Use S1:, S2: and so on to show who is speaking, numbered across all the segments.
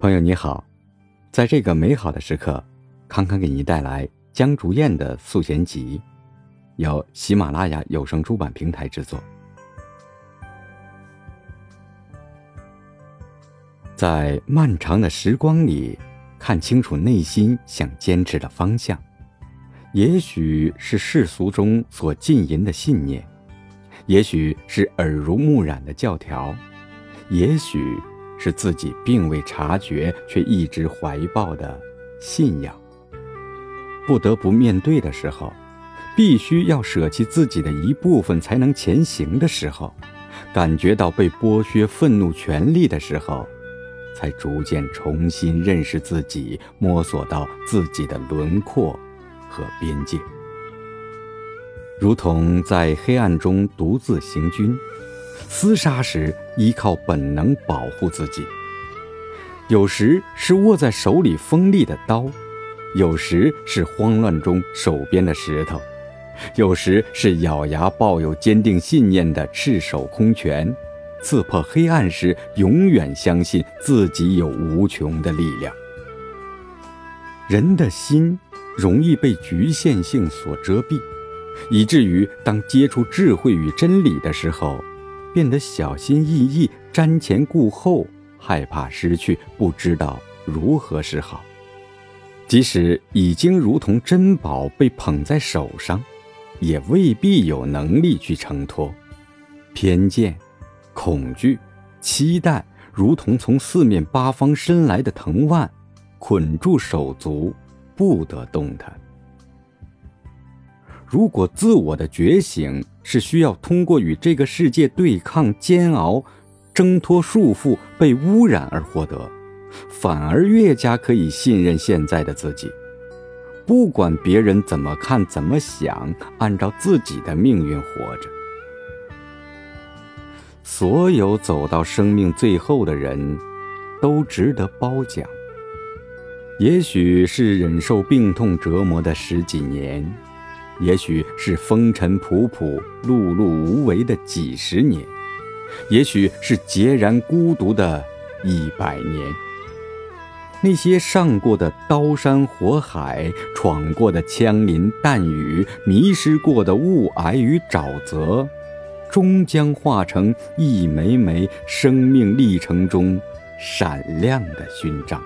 S1: 朋友你好，在这个美好的时刻，康康给您带来江竹燕的素贤集，由喜马拉雅有声出版平台制作。在漫长的时光里，看清楚内心想坚持的方向，也许是世俗中所浸淫的信念，也许是耳濡目染的教条，也许。是自己并未察觉却一直怀抱的信仰。不得不面对的时候，必须要舍弃自己的一部分才能前行的时候，感觉到被剥削、愤怒、权力的时候，才逐渐重新认识自己，摸索到自己的轮廓和边界。如同在黑暗中独自行军。厮杀时，依靠本能保护自己；有时是握在手里锋利的刀，有时是慌乱中手边的石头，有时是咬牙抱有坚定信念的赤手空拳。刺破黑暗时，永远相信自己有无穷的力量。人的心容易被局限性所遮蔽，以至于当接触智慧与真理的时候。变得小心翼翼、瞻前顾后，害怕失去，不知道如何是好。即使已经如同珍宝被捧在手上，也未必有能力去承托。偏见、恐惧、期待，如同从四面八方伸来的藤蔓，捆住手足，不得动弹。如果自我的觉醒是需要通过与这个世界对抗、煎熬、挣脱束缚、被污染而获得，反而越加可以信任现在的自己，不管别人怎么看、怎么想，按照自己的命运活着。所有走到生命最后的人，都值得褒奖。也许是忍受病痛折磨的十几年。也许是风尘仆仆、碌碌无为的几十年，也许是孑然孤独的一百年。那些上过的刀山火海，闯过的枪林弹雨，迷失过的雾霭与沼泽，终将化成一枚枚生命历程中闪亮的勋章。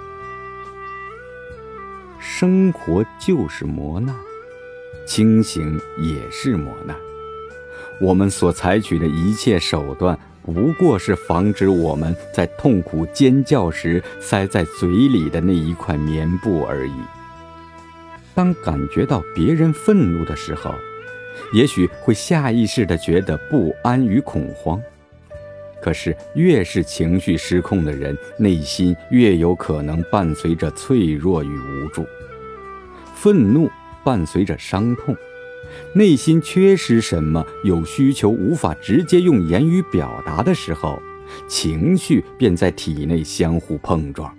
S1: 生活就是磨难。清醒也是磨难，我们所采取的一切手段，不过是防止我们在痛苦尖叫时塞在嘴里的那一块棉布而已。当感觉到别人愤怒的时候，也许会下意识地觉得不安与恐慌。可是，越是情绪失控的人，内心越有可能伴随着脆弱与无助、愤怒。伴随着伤痛，内心缺失什么，有需求无法直接用言语表达的时候，情绪便在体内相互碰撞。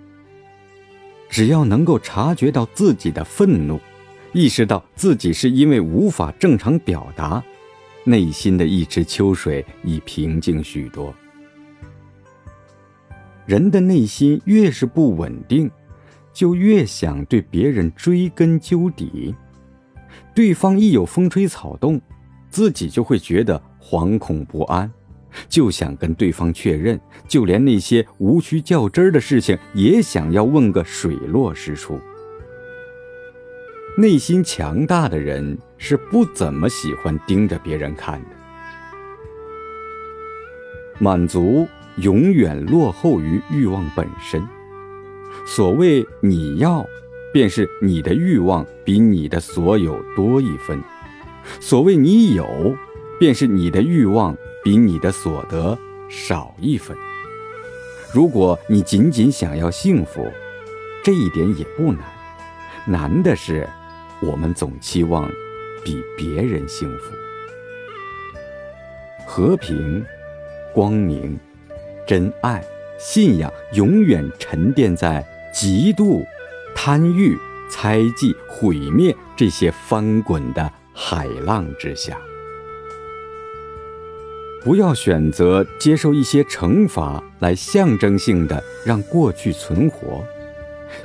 S1: 只要能够察觉到自己的愤怒，意识到自己是因为无法正常表达，内心的一池秋水已平静许多。人的内心越是不稳定，就越想对别人追根究底。对方一有风吹草动，自己就会觉得惶恐不安，就想跟对方确认，就连那些无需较真儿的事情，也想要问个水落石出。内心强大的人是不怎么喜欢盯着别人看的，满足永远落后于欲望本身。所谓你要。便是你的欲望比你的所有多一分，所谓你有，便是你的欲望比你的所得少一分。如果你仅仅想要幸福，这一点也不难，难的是我们总期望比别人幸福。和平、光明、真爱、信仰，永远沉淀在极度。贪欲、猜忌、毁灭这些翻滚的海浪之下，不要选择接受一些惩罚来象征性的让过去存活，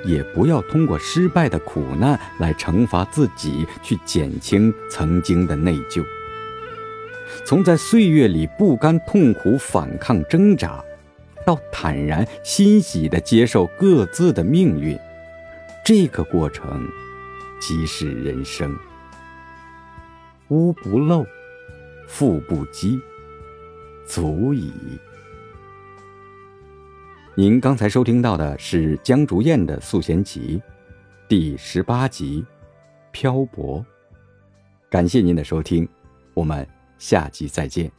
S1: 也不要通过失败的苦难来惩罚自己，去减轻曾经的内疚。从在岁月里不甘痛苦、反抗挣扎，到坦然欣喜地接受各自的命运，这个过程即是人生。屋不漏，腹不饥，足矣。您刚才收听到的是江竹燕的《素贤集》第十八集《漂泊》，感谢您的收听，我们。下集再见。